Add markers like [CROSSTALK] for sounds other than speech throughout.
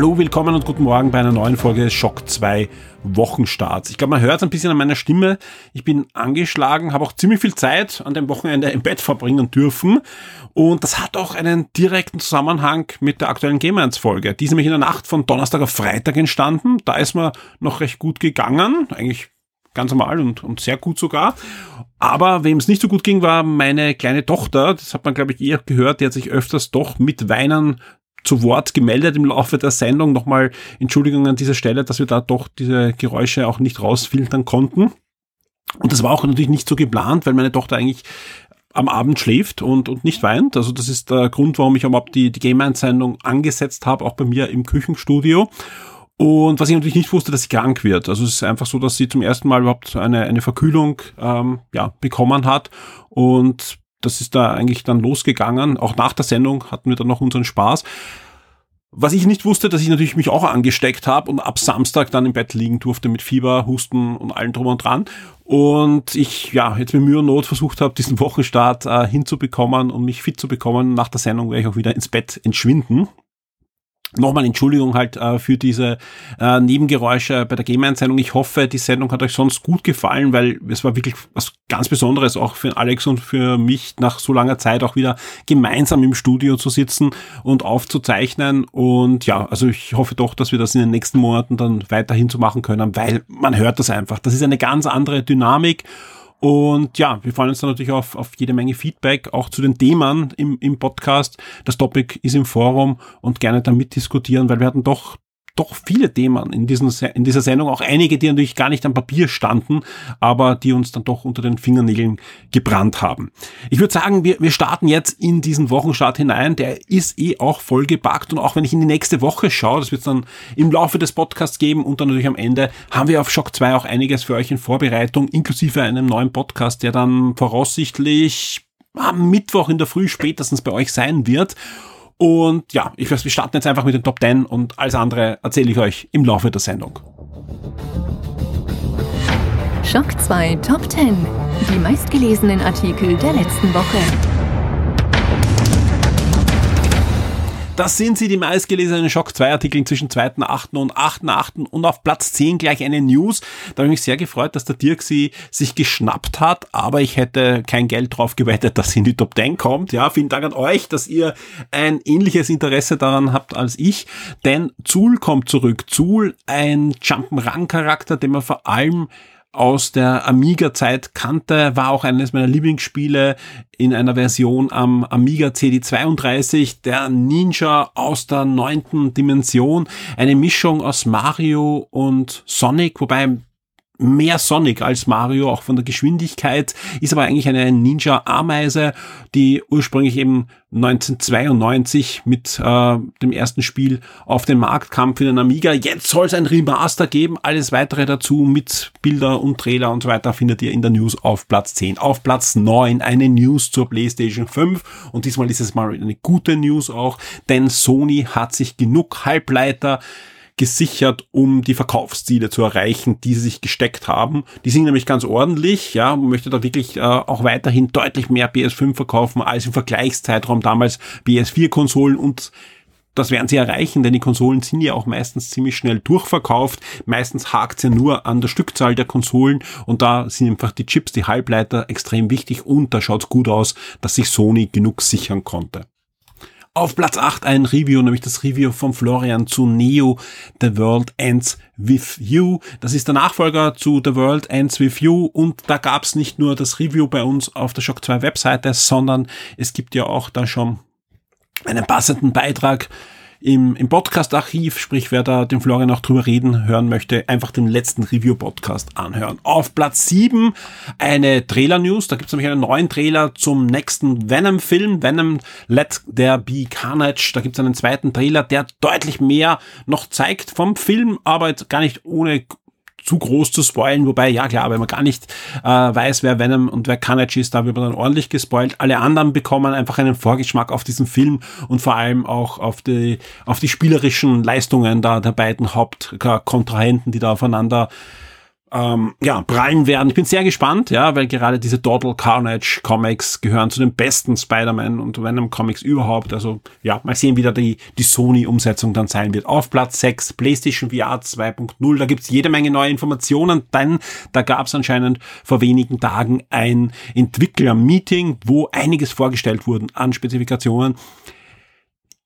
Hallo, willkommen und guten Morgen bei einer neuen Folge Schock 2 Wochenstarts. Ich glaube, man hört ein bisschen an meiner Stimme. Ich bin angeschlagen, habe auch ziemlich viel Zeit an dem Wochenende im Bett verbringen dürfen. Und das hat auch einen direkten Zusammenhang mit der aktuellen Game 1 Folge. Die ist nämlich in der Nacht von Donnerstag auf Freitag entstanden. Da ist mir noch recht gut gegangen. Eigentlich ganz normal und, und sehr gut sogar. Aber wem es nicht so gut ging, war meine kleine Tochter. Das hat man, glaube ich, eher gehört. Die hat sich öfters doch mit Weinen zu Wort gemeldet im Laufe der Sendung. Nochmal Entschuldigung an dieser Stelle, dass wir da doch diese Geräusche auch nicht rausfiltern konnten. Und das war auch natürlich nicht so geplant, weil meine Tochter eigentlich am Abend schläft und, und nicht weint. Also das ist der Grund, warum ich überhaupt die, die Game 1-Sendung angesetzt habe, auch bei mir im Küchenstudio. Und was ich natürlich nicht wusste, dass sie krank wird. Also es ist einfach so, dass sie zum ersten Mal überhaupt eine, eine Verkühlung ähm, ja, bekommen hat. Und das ist da eigentlich dann losgegangen. Auch nach der Sendung hatten wir dann noch unseren Spaß. Was ich nicht wusste, dass ich natürlich mich auch angesteckt habe und ab Samstag dann im Bett liegen durfte mit Fieber, Husten und allem drum und dran. Und ich ja jetzt mit Mühe und Not versucht habe, diesen Wochenstart äh, hinzubekommen und mich fit zu bekommen. Nach der Sendung werde ich auch wieder ins Bett entschwinden. Nochmal Entschuldigung halt äh, für diese äh, Nebengeräusche bei der Game-Einsendung. Ich hoffe, die Sendung hat euch sonst gut gefallen, weil es war wirklich was ganz Besonderes, auch für Alex und für mich nach so langer Zeit auch wieder gemeinsam im Studio zu sitzen und aufzuzeichnen. Und ja, also ich hoffe doch, dass wir das in den nächsten Monaten dann weiterhin zu machen können, weil man hört das einfach. Das ist eine ganz andere Dynamik. Und ja, wir freuen uns dann natürlich auf, auf jede Menge Feedback, auch zu den Themen im, im Podcast. Das Topic ist im Forum und gerne da mitdiskutieren, weil wir hatten doch doch viele Themen in, diesen, in dieser Sendung, auch einige, die natürlich gar nicht am Papier standen, aber die uns dann doch unter den Fingernägeln gebrannt haben. Ich würde sagen, wir, wir starten jetzt in diesen Wochenstart hinein. Der ist eh auch vollgepackt und auch wenn ich in die nächste Woche schaue, das wird es dann im Laufe des Podcasts geben und dann natürlich am Ende, haben wir auf Shock 2 auch einiges für euch in Vorbereitung, inklusive einem neuen Podcast, der dann voraussichtlich am Mittwoch in der Früh spätestens bei euch sein wird. Und ja, ich weiß, wir starten jetzt einfach mit den Top 10 und alles andere erzähle ich euch im Laufe der Sendung. Schock 2 Top 10. Die meistgelesenen Artikel der letzten Woche. Das sind sie, die meistgelesenen Schock 2 Artikel zwischen 2.8. und 8.8. und auf Platz 10 gleich eine News. Da habe ich mich sehr gefreut, dass der Dirk sie sich geschnappt hat, aber ich hätte kein Geld drauf gewettet, dass sie in die Top 10 kommt. Ja, vielen Dank an euch, dass ihr ein ähnliches Interesse daran habt als ich, denn Zul kommt zurück. Zul, ein Jump'n'Run-Charakter, den man vor allem aus der Amiga-Zeit kannte, war auch eines meiner Lieblingsspiele in einer Version am Amiga CD32, der Ninja aus der neunten Dimension, eine Mischung aus Mario und Sonic, wobei mehr Sonic als Mario, auch von der Geschwindigkeit, ist aber eigentlich eine Ninja-Ameise, die ursprünglich eben 1992 mit äh, dem ersten Spiel auf den Markt kam für den Amiga. Jetzt soll es ein Remaster geben. Alles weitere dazu mit Bilder und Trailer und so weiter findet ihr in der News auf Platz 10. Auf Platz 9 eine News zur PlayStation 5 und diesmal ist es mal eine gute News auch, denn Sony hat sich genug Halbleiter gesichert, um die Verkaufsziele zu erreichen, die sie sich gesteckt haben. Die sind nämlich ganz ordentlich, ja, man möchte da wirklich äh, auch weiterhin deutlich mehr PS5 verkaufen als im Vergleichszeitraum damals PS4-Konsolen und das werden sie erreichen, denn die Konsolen sind ja auch meistens ziemlich schnell durchverkauft. Meistens hakt es ja nur an der Stückzahl der Konsolen und da sind einfach die Chips, die Halbleiter extrem wichtig und da schaut es gut aus, dass sich Sony genug sichern konnte. Auf Platz 8 ein Review, nämlich das Review von Florian zu Neo The World Ends With You. Das ist der Nachfolger zu The World Ends With You und da gab es nicht nur das Review bei uns auf der Shock 2 Webseite, sondern es gibt ja auch da schon einen passenden Beitrag im, im Podcast-Archiv, sprich wer da den Florian auch drüber reden hören möchte, einfach den letzten Review-Podcast anhören. Auf Platz 7 eine Trailer-News, da gibt es nämlich einen neuen Trailer zum nächsten Venom-Film, Venom Let There Be Carnage, da gibt es einen zweiten Trailer, der deutlich mehr noch zeigt vom Film, aber jetzt gar nicht ohne zu groß zu spoilen, wobei, ja klar, wenn man gar nicht äh, weiß, wer Venom und wer Carnage ist, da wird man dann ordentlich gespoilt. Alle anderen bekommen einfach einen Vorgeschmack auf diesen Film und vor allem auch auf die, auf die spielerischen Leistungen da der beiden Hauptkontrahenten, die da aufeinander ähm, ja, prallen werden. Ich bin sehr gespannt, ja, weil gerade diese Total Carnage Comics gehören zu den besten Spider-Man und Venom Comics überhaupt. Also ja, mal sehen, wie da die, die Sony-Umsetzung dann sein wird. Auf Platz 6 PlayStation VR 2.0. Da gibt's jede Menge neue Informationen, denn da gab's anscheinend vor wenigen Tagen ein Entwickler-Meeting, wo einiges vorgestellt wurden an Spezifikationen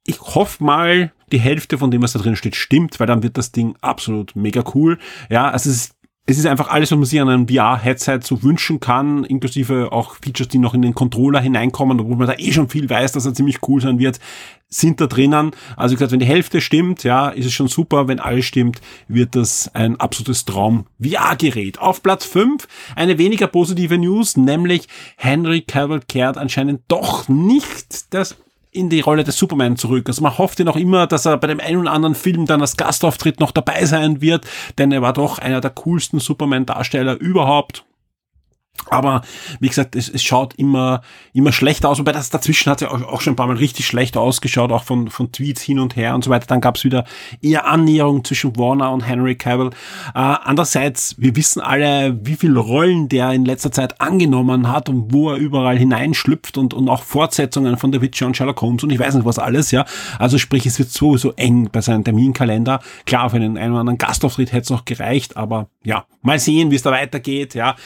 ich hoffe mal, die Hälfte von dem, was da drin steht, stimmt, weil dann wird das Ding absolut mega cool. Ja, also es ist es ist einfach alles, was man sich an einem VR-Headset so wünschen kann, inklusive auch Features, die noch in den Controller hineinkommen, obwohl man da eh schon viel weiß, dass er ziemlich cool sein wird, sind da drinnen. Also wie gesagt, wenn die Hälfte stimmt, ja, ist es schon super. Wenn alles stimmt, wird das ein absolutes Traum-VR-Gerät. Auf Platz 5 eine weniger positive News, nämlich Henry Cavill kehrt anscheinend doch nicht das in die Rolle des Superman zurück. Also man hofft ja noch immer, dass er bei dem einen oder anderen Film dann als Gastauftritt noch dabei sein wird, denn er war doch einer der coolsten Superman-Darsteller überhaupt. Aber wie gesagt, es, es schaut immer, immer schlecht aus. Wobei das dazwischen hat ja auch, auch schon ein paar Mal richtig schlecht ausgeschaut, auch von, von Tweets hin und her und so weiter. Dann gab es wieder eher Annäherung zwischen Warner und Henry Cavill. Äh, andererseits, wir wissen alle, wie viele Rollen der in letzter Zeit angenommen hat und wo er überall hineinschlüpft und, und auch Fortsetzungen von The Witcher und Sherlock Holmes und ich weiß nicht was alles, ja. Also sprich, es wird sowieso eng bei seinem Terminkalender. Klar, für einen einen oder anderen Gastauftritt hätte es noch gereicht, aber ja, mal sehen, wie es da weitergeht, ja.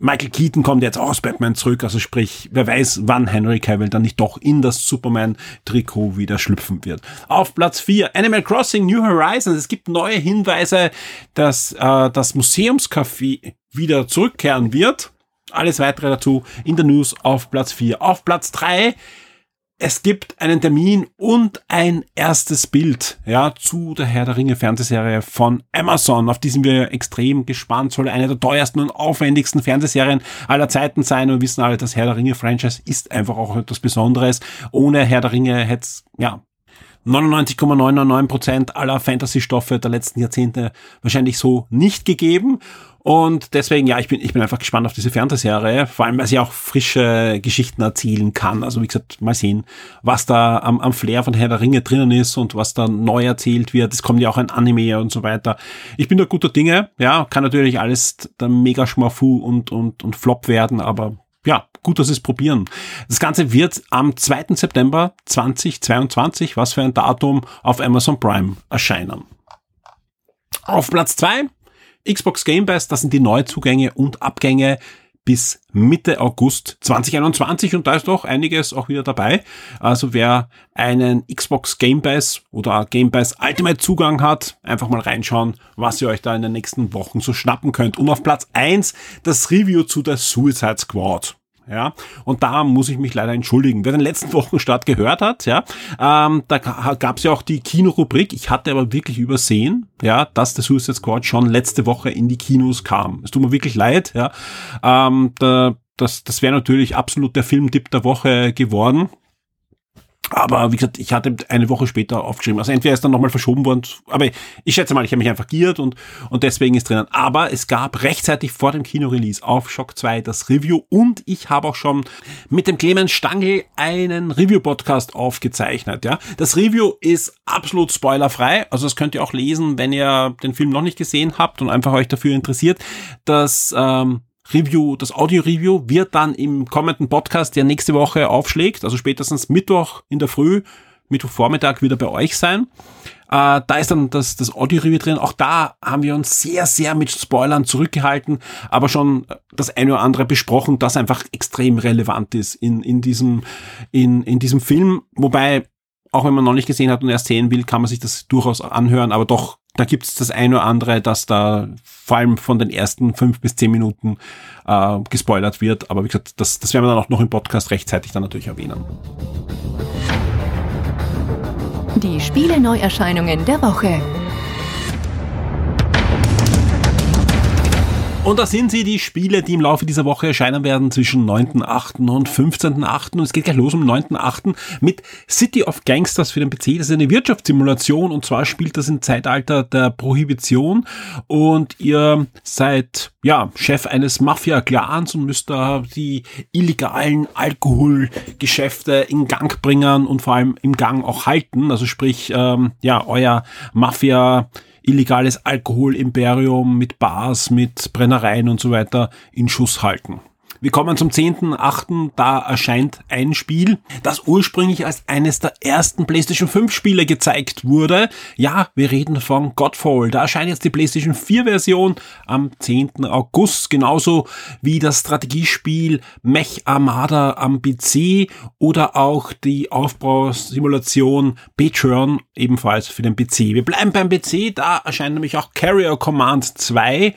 Michael Keaton kommt jetzt aus Batman zurück, also sprich, wer weiß, wann Henry Cavill dann nicht doch in das Superman-Trikot wieder schlüpfen wird. Auf Platz 4, Animal Crossing New Horizons. Es gibt neue Hinweise, dass äh, das Museumscafé wieder zurückkehren wird. Alles weitere dazu in der News auf Platz 4. Auf Platz 3 es gibt einen Termin und ein erstes Bild, ja, zu der Herr der Ringe Fernsehserie von Amazon. Auf die sind wir extrem gespannt. Soll eine der teuersten und aufwendigsten Fernsehserien aller Zeiten sein. Und wir wissen alle, das Herr der Ringe Franchise ist einfach auch etwas Besonderes. Ohne Herr der Ringe hätte ja, 99,999% aller Fantasy-Stoffe der letzten Jahrzehnte wahrscheinlich so nicht gegeben. Und deswegen, ja, ich bin, ich bin einfach gespannt auf diese Fernsehserie, vor allem, weil sie auch frische Geschichten erzählen kann. Also, wie gesagt, mal sehen, was da am, am Flair von Herr der Ringe drinnen ist und was da neu erzählt wird. Es kommt ja auch ein Anime und so weiter. Ich bin da guter Dinge, ja, kann natürlich alles dann mega schmafu und, und, und flop werden, aber ja, gut, dass es probieren. Das Ganze wird am 2. September 2022, was für ein Datum, auf Amazon Prime erscheinen. Auf Platz 2 Xbox Game Pass, das sind die Neuzugänge und Abgänge bis Mitte August 2021 und da ist doch einiges auch wieder dabei. Also wer einen Xbox Game Pass oder Game Pass Ultimate Zugang hat, einfach mal reinschauen, was ihr euch da in den nächsten Wochen so schnappen könnt. Und auf Platz eins das Review zu der Suicide Squad. Ja, und da muss ich mich leider entschuldigen. Wer den letzten [LAUGHS] Wochenstart gehört hat, ja, ähm, da gab es ja auch die Kinorubrik. Ich hatte aber wirklich übersehen, ja, dass der Suicide Squad schon letzte Woche in die Kinos kam. Es tut mir wirklich leid, ja. Ähm, da, das das wäre natürlich absolut der Filmtipp der Woche geworden. Aber wie gesagt, ich hatte eine Woche später aufgeschrieben. Also entweder ist dann nochmal verschoben worden, aber ich schätze mal, ich habe mich einfach giert und, und deswegen ist drinnen. Aber es gab rechtzeitig vor dem Kinorelease auf Shock 2 das Review und ich habe auch schon mit dem Clemens Stangl einen Review-Podcast aufgezeichnet. Ja, Das Review ist absolut spoilerfrei, also das könnt ihr auch lesen, wenn ihr den Film noch nicht gesehen habt und einfach euch dafür interessiert. Das ähm, Review, das Audio-Review wird dann im kommenden Podcast, der nächste Woche aufschlägt, also spätestens Mittwoch in der Früh, Mittwochvormittag wieder bei euch sein. Äh, da ist dann das, das Audio-Review drin. Auch da haben wir uns sehr, sehr mit Spoilern zurückgehalten, aber schon das eine oder andere besprochen, das einfach extrem relevant ist in, in, diesem, in, in diesem Film. Wobei, auch wenn man noch nicht gesehen hat und erst sehen will, kann man sich das durchaus anhören, aber doch da gibt es das eine oder andere, dass da vor allem von den ersten fünf bis zehn Minuten äh, gespoilert wird. Aber wie gesagt, das, das werden wir dann auch noch im Podcast rechtzeitig dann natürlich erwähnen. Die Spiele-Neuerscheinungen der Woche. Und da sind sie, die Spiele, die im Laufe dieser Woche erscheinen werden zwischen 9.8. und 15.8. Und es geht gleich los am 9.8. mit City of Gangsters für den PC. Das ist eine Wirtschaftssimulation und zwar spielt das im Zeitalter der Prohibition und ihr seid, ja, Chef eines Mafia-Clans und müsst da die illegalen Alkoholgeschäfte in Gang bringen und vor allem im Gang auch halten. Also sprich, ähm, ja, euer Mafia- illegales Alkoholimperium mit Bars, mit Brennereien und so weiter in Schuss halten. Wir kommen zum 10.8. Da erscheint ein Spiel, das ursprünglich als eines der ersten PlayStation 5 Spiele gezeigt wurde. Ja, wir reden von Godfall. Da erscheint jetzt die PlayStation 4 Version am 10. August. Genauso wie das Strategiespiel Mech Armada am PC oder auch die Aufbausimulation Patreon ebenfalls für den PC. Wir bleiben beim PC. Da erscheint nämlich auch Carrier Command 2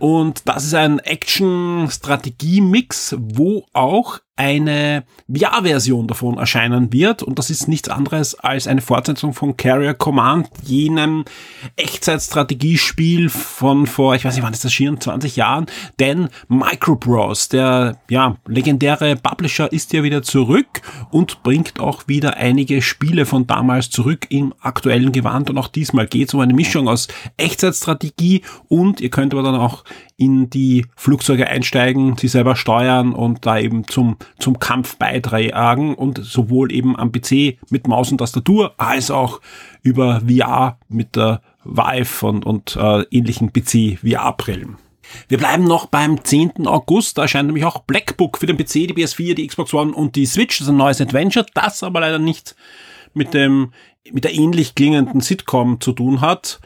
und das ist ein Action-Strategie-Mix, wo auch eine VR-Version davon erscheinen wird. Und das ist nichts anderes als eine Fortsetzung von Carrier Command, jenem Echtzeitstrategiespiel von vor, ich weiß nicht wann ist das erschienen, 20 Jahren, denn Microprose, der ja legendäre Publisher ist ja wieder zurück und bringt auch wieder einige Spiele von damals zurück im aktuellen Gewand. Und auch diesmal geht es um eine Mischung aus Echtzeitstrategie und ihr könnt aber dann auch in die Flugzeuge einsteigen, sie selber steuern und da eben zum, zum Kampf beitragen und sowohl eben am PC mit Maus und Tastatur als auch über VR mit der Vive und, und äh, ähnlichen PC-VR-Brillen. Wir bleiben noch beim 10. August. Da erscheint nämlich auch Blackbook für den PC, die PS4, die Xbox One und die Switch. Das ist ein neues Adventure, das aber leider nicht mit dem, mit der ähnlich klingenden Sitcom zu tun hat.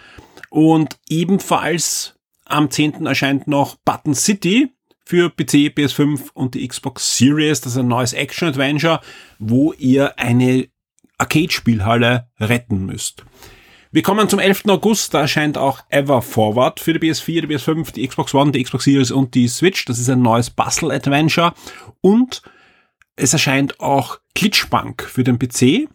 Und ebenfalls am 10. erscheint noch Button City für PC, PS5 und die Xbox Series. Das ist ein neues Action-Adventure, wo ihr eine Arcade-Spielhalle retten müsst. Wir kommen zum 11. August, da erscheint auch Ever Forward für die PS4, die PS5, die Xbox One, die Xbox Series und die Switch. Das ist ein neues Bustle-Adventure und es erscheint auch Glitchbank für den PC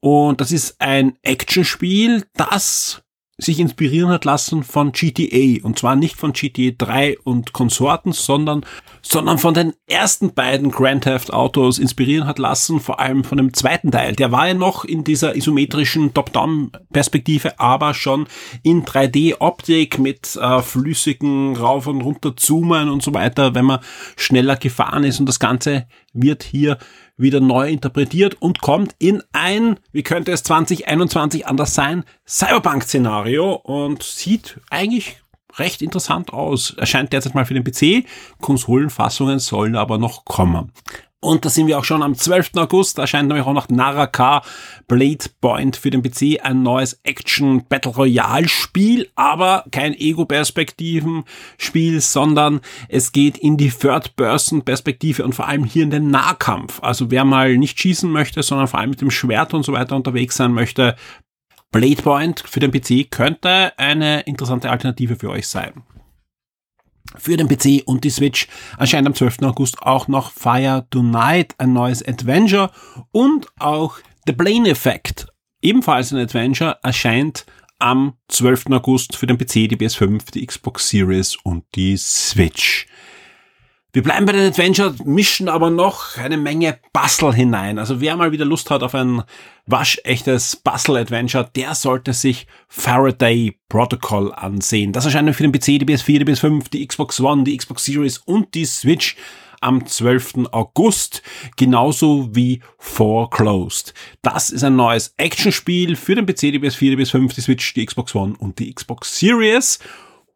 und das ist ein Actionspiel, das sich inspirieren hat lassen von GTA. Und zwar nicht von GTA 3 und Konsorten, sondern, sondern von den ersten beiden Grand Theft Autos inspirieren hat lassen, vor allem von dem zweiten Teil. Der war ja noch in dieser isometrischen Top-Down-Perspektive, aber schon in 3D-Optik mit äh, flüssigen Rauf- und runter Zoomen und so weiter, wenn man schneller gefahren ist. Und das Ganze wird hier wieder neu interpretiert und kommt in ein, wie könnte es 2021 anders sein, Cyberpunk-Szenario und sieht eigentlich recht interessant aus. Erscheint derzeit mal für den PC, Konsolenfassungen sollen aber noch kommen. Und da sind wir auch schon am 12. August. Da erscheint nämlich auch noch Naraka Blade Point für den PC ein neues Action Battle Royale Spiel, aber kein Ego-Perspektiven-Spiel, sondern es geht in die Third-Person-Perspektive und vor allem hier in den Nahkampf. Also wer mal nicht schießen möchte, sondern vor allem mit dem Schwert und so weiter unterwegs sein möchte, Blade Point für den PC könnte eine interessante Alternative für euch sein. Für den PC und die Switch erscheint am 12. August auch noch Fire Tonight, ein neues Adventure und auch The Plane Effect, ebenfalls ein Adventure, erscheint am 12. August für den PC, die PS5, die Xbox Series und die Switch. Wir bleiben bei den Adventure, mischen aber noch eine Menge Bustle hinein. Also wer mal wieder Lust hat auf ein waschechtes Bustle-Adventure, der sollte sich Faraday Protocol ansehen. Das erscheint für den PC, die PS4, die PS5, die Xbox One, die Xbox Series und die Switch am 12. August, genauso wie Foreclosed. Das ist ein neues Actionspiel für den PC, die PS4, die PS5, die Switch, die Xbox One und die Xbox Series.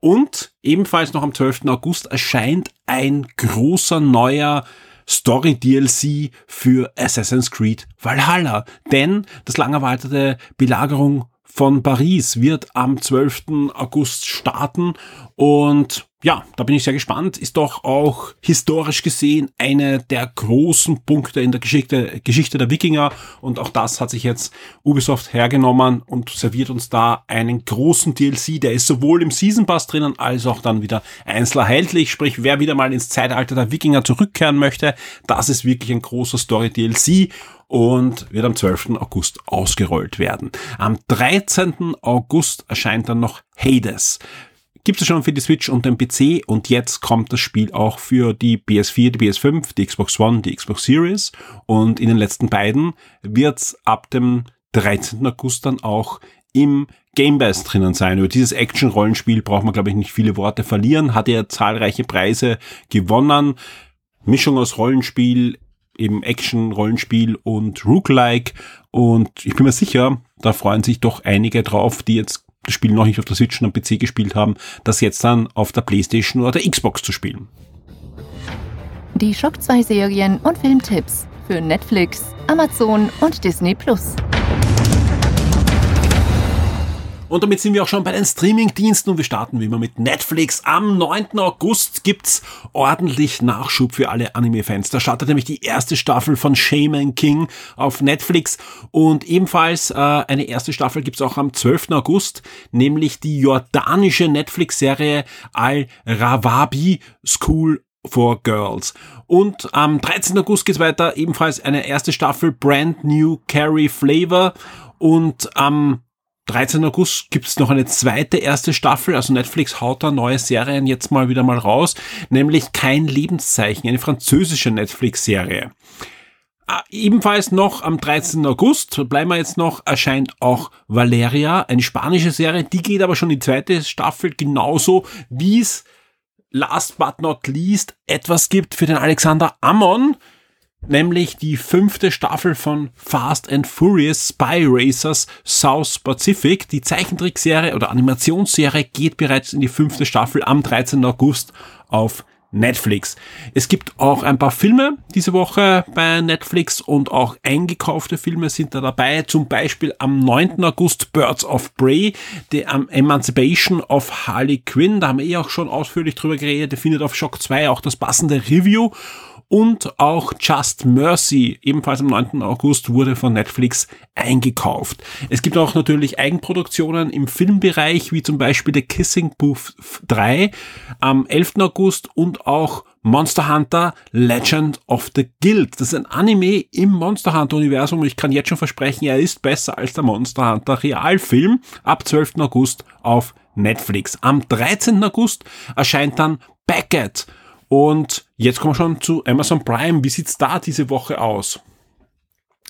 Und ebenfalls noch am 12. August erscheint ein großer neuer Story DLC für Assassin's Creed Valhalla. Denn das lang erwartete Belagerung von Paris wird am 12. August starten und ja, da bin ich sehr gespannt, ist doch auch historisch gesehen eine der großen Punkte in der Geschichte, Geschichte der Wikinger und auch das hat sich jetzt Ubisoft hergenommen und serviert uns da einen großen DLC, der ist sowohl im Season Pass drinnen als auch dann wieder einzeln erhältlich, sprich wer wieder mal ins Zeitalter der Wikinger zurückkehren möchte, das ist wirklich ein großer Story DLC und wird am 12. August ausgerollt werden. Am 13. August erscheint dann noch Hades gibt es schon für die Switch und den PC und jetzt kommt das Spiel auch für die PS4, die PS5, die Xbox One, die Xbox Series und in den letzten beiden wird es ab dem 13. August dann auch im Game Pass drinnen sein. Über dieses Action-Rollenspiel braucht man, glaube ich, nicht viele Worte verlieren. Hat ja zahlreiche Preise gewonnen. Mischung aus Rollenspiel, eben Action, Rollenspiel und Rook-like. Und ich bin mir sicher, da freuen sich doch einige drauf, die jetzt das Spiel noch nicht auf der Switch und am PC gespielt haben, das jetzt dann auf der Playstation oder der Xbox zu spielen. Die Shock 2 Serien und Filmtipps für Netflix, Amazon und Disney Plus. Und damit sind wir auch schon bei den Streaming-Diensten und wir starten wie immer mit Netflix. Am 9. August gibt's ordentlich Nachschub für alle Anime-Fans. Da startet nämlich die erste Staffel von Shaman King auf Netflix und ebenfalls äh, eine erste Staffel gibt's auch am 12. August, nämlich die jordanische Netflix-Serie Al-Rawabi School for Girls. Und am 13. August geht's weiter, ebenfalls eine erste Staffel Brand New Carrie Flavor und am 13. August gibt es noch eine zweite erste Staffel, also Netflix haut da neue Serien jetzt mal wieder mal raus, nämlich Kein Lebenszeichen, eine französische Netflix-Serie. Ah, ebenfalls noch am 13. August, bleiben wir jetzt noch, erscheint auch Valeria, eine spanische Serie, die geht aber schon die zweite Staffel genauso, wie es last but not least etwas gibt für den Alexander Ammon, nämlich die fünfte Staffel von Fast and Furious Spy Racers South Pacific. Die Zeichentrickserie oder Animationsserie geht bereits in die fünfte Staffel am 13. August auf Netflix. Es gibt auch ein paar Filme diese Woche bei Netflix und auch eingekaufte Filme sind da dabei. Zum Beispiel am 9. August Birds of Prey, die um, Emancipation of Harley Quinn. Da haben wir eh auch schon ausführlich drüber geredet. Der findet auf Shock 2 auch das passende Review und auch Just Mercy, ebenfalls am 9. August, wurde von Netflix eingekauft. Es gibt auch natürlich Eigenproduktionen im Filmbereich, wie zum Beispiel The Kissing Booth 3 am 11. August und auch Monster Hunter Legend of the Guild. Das ist ein Anime im Monster Hunter Universum ich kann jetzt schon versprechen, er ist besser als der Monster Hunter Realfilm ab 12. August auf Netflix. Am 13. August erscheint dann Beckett und jetzt kommen wir schon zu Amazon Prime. Wie sieht's da diese Woche aus?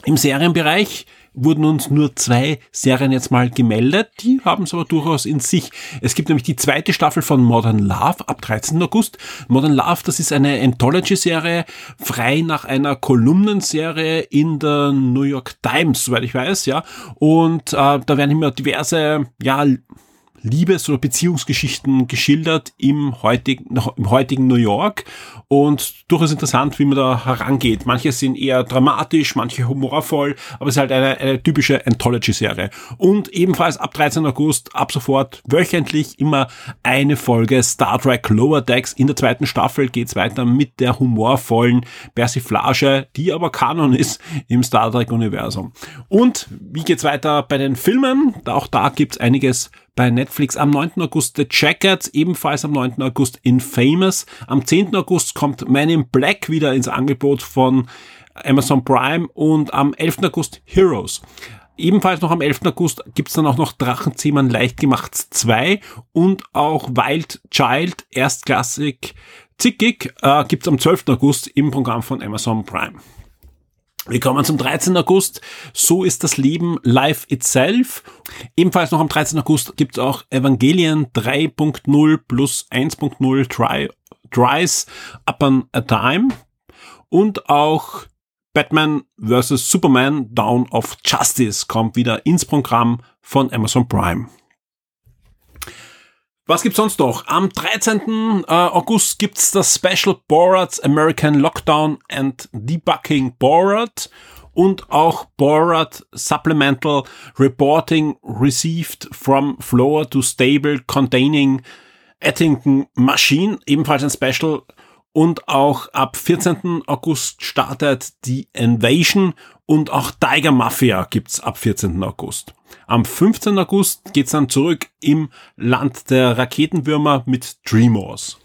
Im Serienbereich wurden uns nur zwei Serien jetzt mal gemeldet. Die haben es aber durchaus in sich. Es gibt nämlich die zweite Staffel von Modern Love ab 13. August. Modern Love, das ist eine Anthology-Serie, frei nach einer Kolumnenserie in der New York Times, soweit ich weiß, ja. Und äh, da werden immer diverse, ja, Liebes- oder Beziehungsgeschichten geschildert im heutigen, im heutigen New York und durchaus interessant, wie man da herangeht. Manche sind eher dramatisch, manche humorvoll, aber es ist halt eine, eine typische Anthology-Serie. Und ebenfalls ab 13. August, ab sofort wöchentlich immer eine Folge Star Trek Lower Decks. In der zweiten Staffel geht's weiter mit der humorvollen Persiflage, die aber Kanon ist im Star Trek-Universum. Und wie geht's weiter bei den Filmen? Auch da gibt's einiges bei Netflix. Am 9. August The Jacket, ebenfalls am 9. August Infamous. Am 10. August kommt Man in Black wieder ins Angebot von Amazon Prime und am 11. August Heroes. Ebenfalls noch am 11. August gibt's dann auch noch Drachenzähmen leicht gemacht 2 und auch Wild Child erstklassig zickig äh, gibt's am 12. August im Programm von Amazon Prime. Wir kommen zum 13. August. So ist das Leben live itself. Ebenfalls noch am 13. August gibt es auch Evangelien 3.0 plus 1.0 Try, Tries Upon a Time. Und auch Batman vs. Superman Down of Justice kommt wieder ins Programm von Amazon Prime. Was gibt's sonst noch? Am 13. Äh, August gibt's das Special Borat's American Lockdown and Debugging Borat und auch Borat Supplemental Reporting Received from Floor to Stable Containing Ettington Machine, ebenfalls ein Special. Und auch ab 14. August startet die Invasion und auch Tiger Mafia gibt's ab 14. August. Am 15. August geht's dann zurück im Land der Raketenwürmer mit Dreamwars.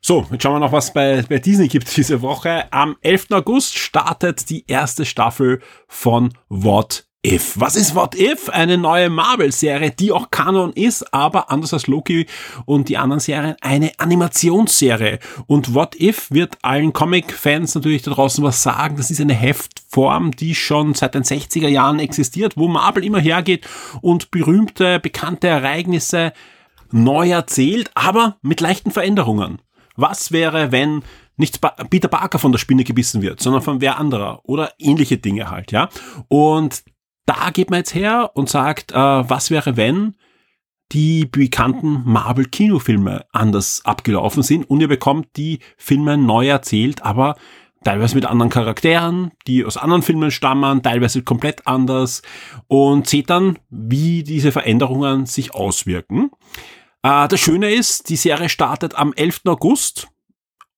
So, jetzt schauen wir noch, was bei, bei Disney gibt diese Woche. Am 11. August startet die erste Staffel von What If. Was ist What If? Eine neue Marvel-Serie, die auch Kanon ist, aber anders als Loki und die anderen Serien, eine Animationsserie. Und What If wird allen Comic-Fans natürlich da draußen was sagen. Das ist eine Heftform, die schon seit den 60er Jahren existiert, wo Marvel immer hergeht und berühmte, bekannte Ereignisse neu erzählt, aber mit leichten Veränderungen. Was wäre, wenn nicht Peter Parker von der Spinne gebissen wird, sondern von wer anderer oder ähnliche Dinge halt, ja. Und da geht man jetzt her und sagt, äh, was wäre, wenn die bekannten Marvel-Kinofilme anders abgelaufen sind und ihr bekommt die Filme neu erzählt, aber teilweise mit anderen Charakteren, die aus anderen Filmen stammen, teilweise komplett anders und seht dann, wie diese Veränderungen sich auswirken. Äh, das Schöne ist, die Serie startet am 11. August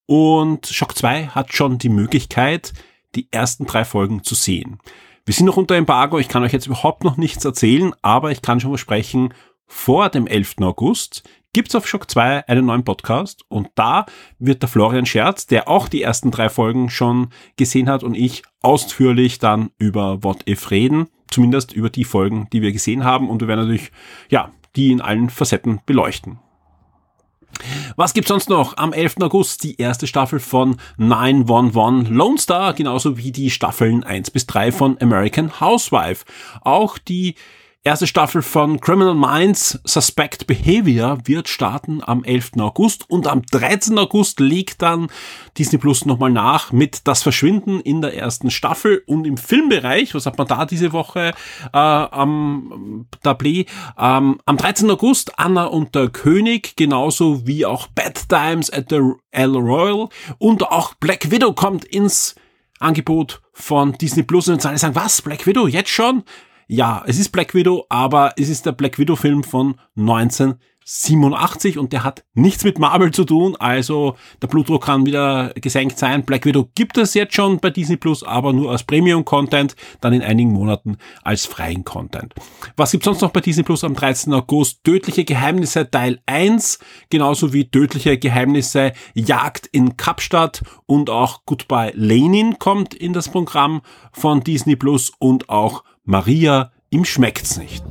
und Shock 2 hat schon die Möglichkeit, die ersten drei Folgen zu sehen. Wir sind noch unter Embargo, ich kann euch jetzt überhaupt noch nichts erzählen, aber ich kann schon versprechen, vor dem 11. August gibt's auf Shock 2 einen neuen Podcast und da wird der Florian Scherz, der auch die ersten drei Folgen schon gesehen hat und ich ausführlich dann über What If reden, zumindest über die Folgen, die wir gesehen haben und wir werden natürlich, ja, die in allen Facetten beleuchten. Was gibt's sonst noch? Am 11. August die erste Staffel von 911 Lone Star, genauso wie die Staffeln 1 bis 3 von American Housewife. Auch die Erste Staffel von Criminal Minds Suspect Behavior wird starten am 11. August und am 13. August legt dann Disney Plus nochmal nach mit Das Verschwinden in der ersten Staffel und im Filmbereich, was hat man da diese Woche äh, am Tablet, ähm, am 13. August Anna und der König, genauso wie auch Bad Times at the El Royal und auch Black Widow kommt ins Angebot von Disney Plus und alle sagen, was, Black Widow, jetzt schon? Ja, es ist Black Widow, aber es ist der Black Widow Film von 1987 und der hat nichts mit Marvel zu tun, also der Blutdruck kann wieder gesenkt sein. Black Widow gibt es jetzt schon bei Disney Plus, aber nur als Premium Content, dann in einigen Monaten als freien Content. Was gibt's sonst noch bei Disney Plus am 13. August? Tödliche Geheimnisse Teil 1, genauso wie Tödliche Geheimnisse Jagd in Kapstadt und auch Goodbye Lenin kommt in das Programm von Disney Plus und auch Maria, ihm schmeckt's nicht.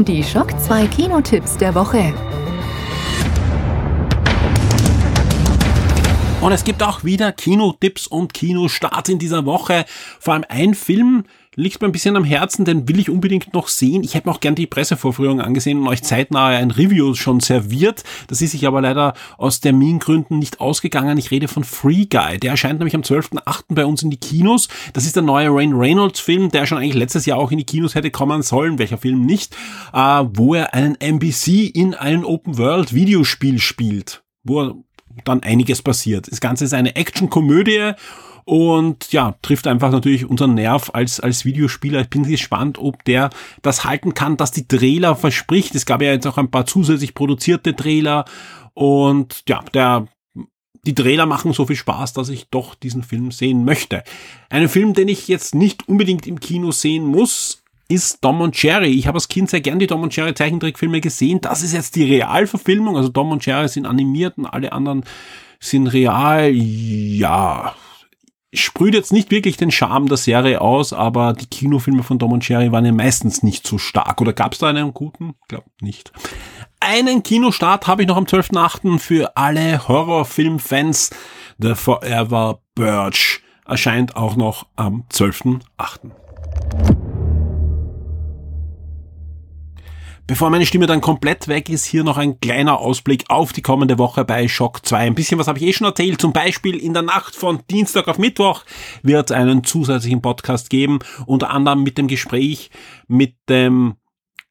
Die Schock 2 Kinotipps der Woche. Und es gibt auch wieder Kinotipps und Kinostarts in dieser Woche. Vor allem ein Film, liegt mir ein bisschen am Herzen, den will ich unbedingt noch sehen. Ich hätte mir auch gern die Pressevorführung angesehen und euch zeitnah ein Review schon serviert. Das ist sich aber leider aus Termingründen nicht ausgegangen. Ich rede von Free Guy. Der erscheint nämlich am 12.8. bei uns in die Kinos. Das ist der neue Rain Reynolds Film, der schon eigentlich letztes Jahr auch in die Kinos hätte kommen sollen. Welcher Film nicht? Äh, wo er einen NBC in einem Open World Videospiel spielt. Wo dann einiges passiert. Das Ganze ist eine Action-Komödie und ja, trifft einfach natürlich unseren Nerv als, als Videospieler. Ich bin gespannt, ob der das halten kann, dass die Trailer verspricht. Es gab ja jetzt auch ein paar zusätzlich produzierte Trailer und ja, der die Trailer machen so viel Spaß, dass ich doch diesen Film sehen möchte. Ein Film, den ich jetzt nicht unbedingt im Kino sehen muss, ist Tom und Jerry. Ich habe als Kind sehr gern die Tom und Jerry Zeichentrickfilme gesehen. Das ist jetzt die Realverfilmung. Also Tom und Jerry sind animiert und alle anderen sind real. Ja, sprüht jetzt nicht wirklich den Charme der Serie aus, aber die Kinofilme von Tom und Jerry waren ja meistens nicht so stark. Oder gab es da einen guten? Ich glaube nicht. Einen Kinostart habe ich noch am 12.8. für alle Horrorfilmfans. The Forever Birch erscheint auch noch am 12.8. Bevor meine Stimme dann komplett weg ist, hier noch ein kleiner Ausblick auf die kommende Woche bei Shock 2. Ein bisschen was habe ich eh schon erzählt. Zum Beispiel in der Nacht von Dienstag auf Mittwoch wird es einen zusätzlichen Podcast geben. Unter anderem mit dem Gespräch mit dem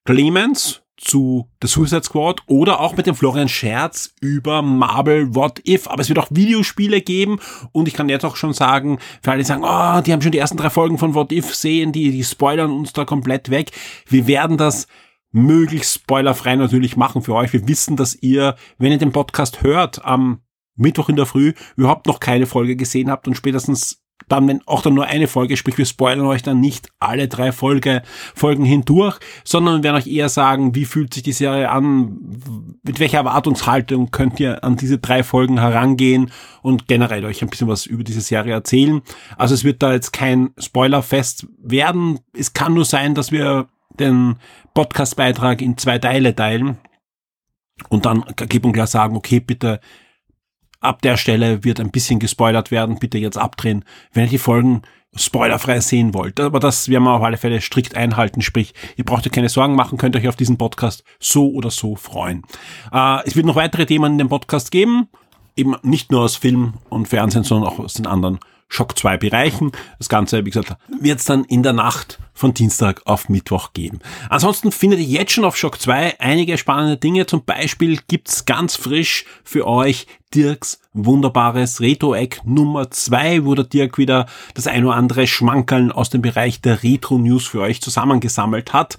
Clemens zu The Suicide Squad oder auch mit dem Florian Scherz über Marvel What If. Aber es wird auch Videospiele geben und ich kann jetzt auch schon sagen, für alle, die sagen, oh, die haben schon die ersten drei Folgen von What If sehen, die, die spoilern uns da komplett weg. Wir werden das möglichst spoilerfrei natürlich machen für euch. Wir wissen, dass ihr, wenn ihr den Podcast hört, am Mittwoch in der Früh überhaupt noch keine Folge gesehen habt und spätestens dann, wenn auch dann nur eine Folge, sprich wir spoilern euch dann nicht alle drei Folge, Folgen hindurch, sondern werden euch eher sagen, wie fühlt sich die Serie an, mit welcher Erwartungshaltung könnt ihr an diese drei Folgen herangehen und generell euch ein bisschen was über diese Serie erzählen. Also es wird da jetzt kein Spoilerfest werden. Es kann nur sein, dass wir den Podcastbeitrag in zwei Teile teilen und dann klipp und klar sagen, okay, bitte ab der Stelle wird ein bisschen gespoilert werden, bitte jetzt abdrehen, wenn ihr die Folgen spoilerfrei sehen wollt. Aber das werden wir auf alle Fälle strikt einhalten, sprich, ihr braucht euch keine Sorgen machen, könnt euch auf diesen Podcast so oder so freuen. Äh, es wird noch weitere Themen in dem Podcast geben, eben nicht nur aus Film und Fernsehen, sondern auch aus den anderen Schock 2 Bereichen. Das Ganze, wie gesagt, wird es dann in der Nacht von Dienstag auf Mittwoch geben. Ansonsten findet ihr jetzt schon auf Schock 2 einige spannende Dinge. Zum Beispiel gibt's ganz frisch für euch Dirks wunderbares Retro-Eck Nummer 2, wo der Dirk wieder das ein oder andere Schmankeln aus dem Bereich der Retro-News für euch zusammengesammelt hat.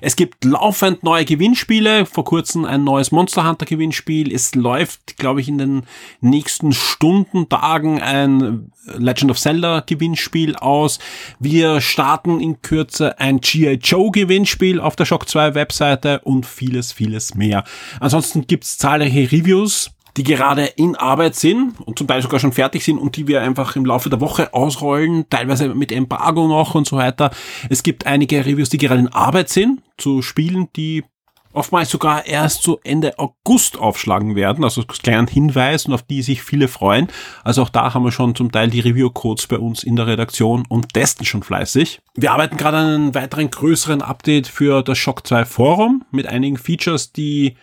Es gibt laufend neue Gewinnspiele. Vor kurzem ein neues Monster Hunter Gewinnspiel. Es läuft, glaube ich, in den nächsten Stunden, Tagen ein Legend of Zelda Gewinnspiel aus. Wir starten in Kürze ein G.I. Joe Gewinnspiel auf der Shock 2 Webseite und vieles, vieles mehr. Ansonsten gibt's zahlreiche Reviews die gerade in Arbeit sind und zum Teil sogar schon fertig sind und die wir einfach im Laufe der Woche ausrollen, teilweise mit Embargo noch und so weiter. Es gibt einige Reviews, die gerade in Arbeit sind, zu Spielen, die oftmals sogar erst zu Ende August aufschlagen werden, also kleinen Hinweis und auf die sich viele freuen. Also auch da haben wir schon zum Teil die Review-Codes bei uns in der Redaktion und testen schon fleißig. Wir arbeiten gerade an einem weiteren größeren Update für das Shock 2 Forum mit einigen Features, die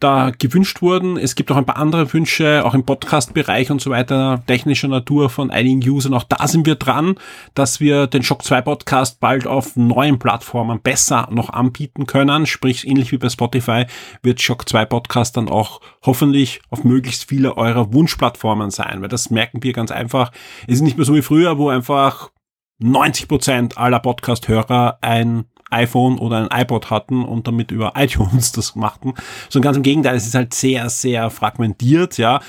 da gewünscht wurden. Es gibt auch ein paar andere Wünsche, auch im Podcast-Bereich und so weiter, technischer Natur von einigen Usern. Auch da sind wir dran, dass wir den Shock 2 Podcast bald auf neuen Plattformen besser noch anbieten können. Sprich, ähnlich wie bei Spotify wird Shock 2 Podcast dann auch hoffentlich auf möglichst viele eurer Wunschplattformen sein, weil das merken wir ganz einfach. Es ist nicht mehr so wie früher, wo einfach 90 Prozent aller Podcast-Hörer ein iPhone oder ein iPod hatten und damit über [LAUGHS] iTunes das machten. So ganz im Gegenteil, es ist halt sehr, sehr fragmentiert, ja.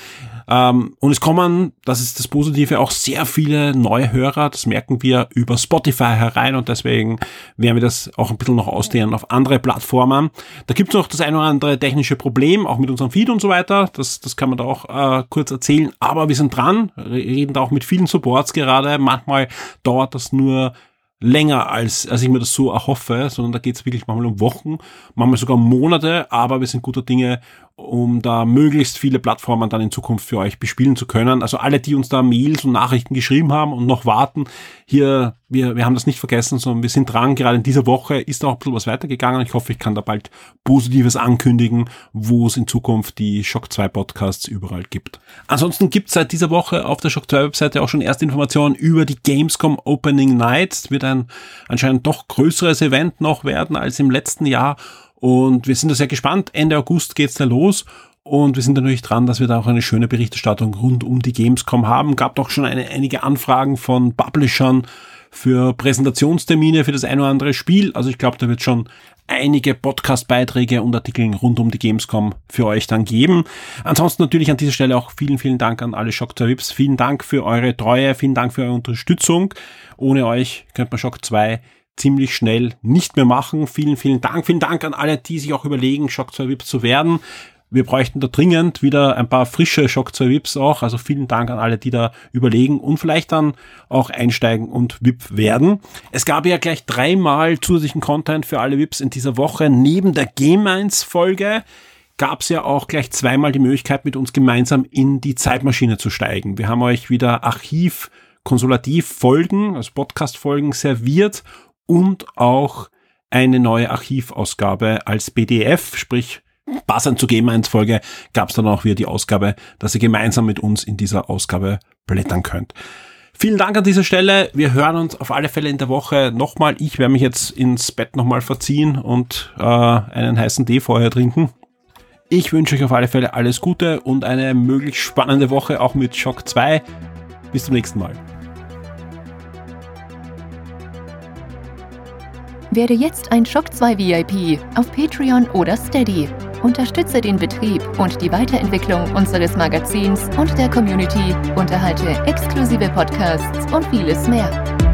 Ähm, und es kommen, das ist das Positive, auch sehr viele neue Hörer, das merken wir über Spotify herein und deswegen werden wir das auch ein bisschen noch ausdehnen auf andere Plattformen. Da gibt es noch das ein oder andere technische Problem, auch mit unserem Feed und so weiter. Das, das kann man da auch äh, kurz erzählen. Aber wir sind dran, reden da auch mit vielen Supports gerade. Manchmal dauert das nur länger, als, als ich mir das so erhoffe, sondern da geht es wirklich manchmal um Wochen, manchmal sogar um Monate, aber wir sind guter Dinge um da möglichst viele Plattformen dann in Zukunft für euch bespielen zu können. Also alle, die uns da Mails und Nachrichten geschrieben haben und noch warten, hier, wir, wir haben das nicht vergessen, sondern wir sind dran. Gerade in dieser Woche ist auch ein bisschen was weitergegangen. Ich hoffe, ich kann da bald Positives ankündigen, wo es in Zukunft die Shock 2 Podcasts überall gibt. Ansonsten gibt es seit dieser Woche auf der Shock 2 Webseite auch schon erste Informationen über die Gamescom Opening Night. Wird ein anscheinend doch größeres Event noch werden als im letzten Jahr und wir sind da sehr gespannt. Ende August geht's da los. Und wir sind natürlich dran, dass wir da auch eine schöne Berichterstattung rund um die Gamescom haben. Gab doch schon eine, einige Anfragen von Publishern für Präsentationstermine für das ein oder andere Spiel. Also ich glaube, da wird schon einige Podcast-Beiträge und Artikel rund um die Gamescom für euch dann geben. Ansonsten natürlich an dieser Stelle auch vielen, vielen Dank an alle Shock 2 Vips. Vielen Dank für eure Treue, vielen Dank für eure Unterstützung. Ohne euch könnte man Shock 2 ziemlich schnell nicht mehr machen. Vielen, vielen Dank. Vielen Dank an alle, die sich auch überlegen, Shock 2 Vips zu werden. Wir bräuchten da dringend wieder ein paar frische Shock 2 Vips auch. Also vielen Dank an alle, die da überlegen und vielleicht dann auch einsteigen und VIP werden. Es gab ja gleich dreimal zusätzlichen Content für alle Vips in dieser Woche. Neben der Game 1 Folge gab es ja auch gleich zweimal die Möglichkeit, mit uns gemeinsam in die Zeitmaschine zu steigen. Wir haben euch wieder Archiv konsulativ Folgen, also Podcast Folgen serviert und auch eine neue Archivausgabe als PDF, sprich passend zur Game 1 Folge gab es dann auch wieder die Ausgabe, dass ihr gemeinsam mit uns in dieser Ausgabe blättern könnt. Vielen Dank an dieser Stelle. Wir hören uns auf alle Fälle in der Woche nochmal. Ich werde mich jetzt ins Bett nochmal verziehen und äh, einen heißen Tee vorher trinken. Ich wünsche euch auf alle Fälle alles Gute und eine möglichst spannende Woche auch mit Shock 2. Bis zum nächsten Mal. Werde jetzt ein Shock 2 VIP auf Patreon oder Steady. Unterstütze den Betrieb und die Weiterentwicklung unseres Magazins und der Community, unterhalte exklusive Podcasts und vieles mehr.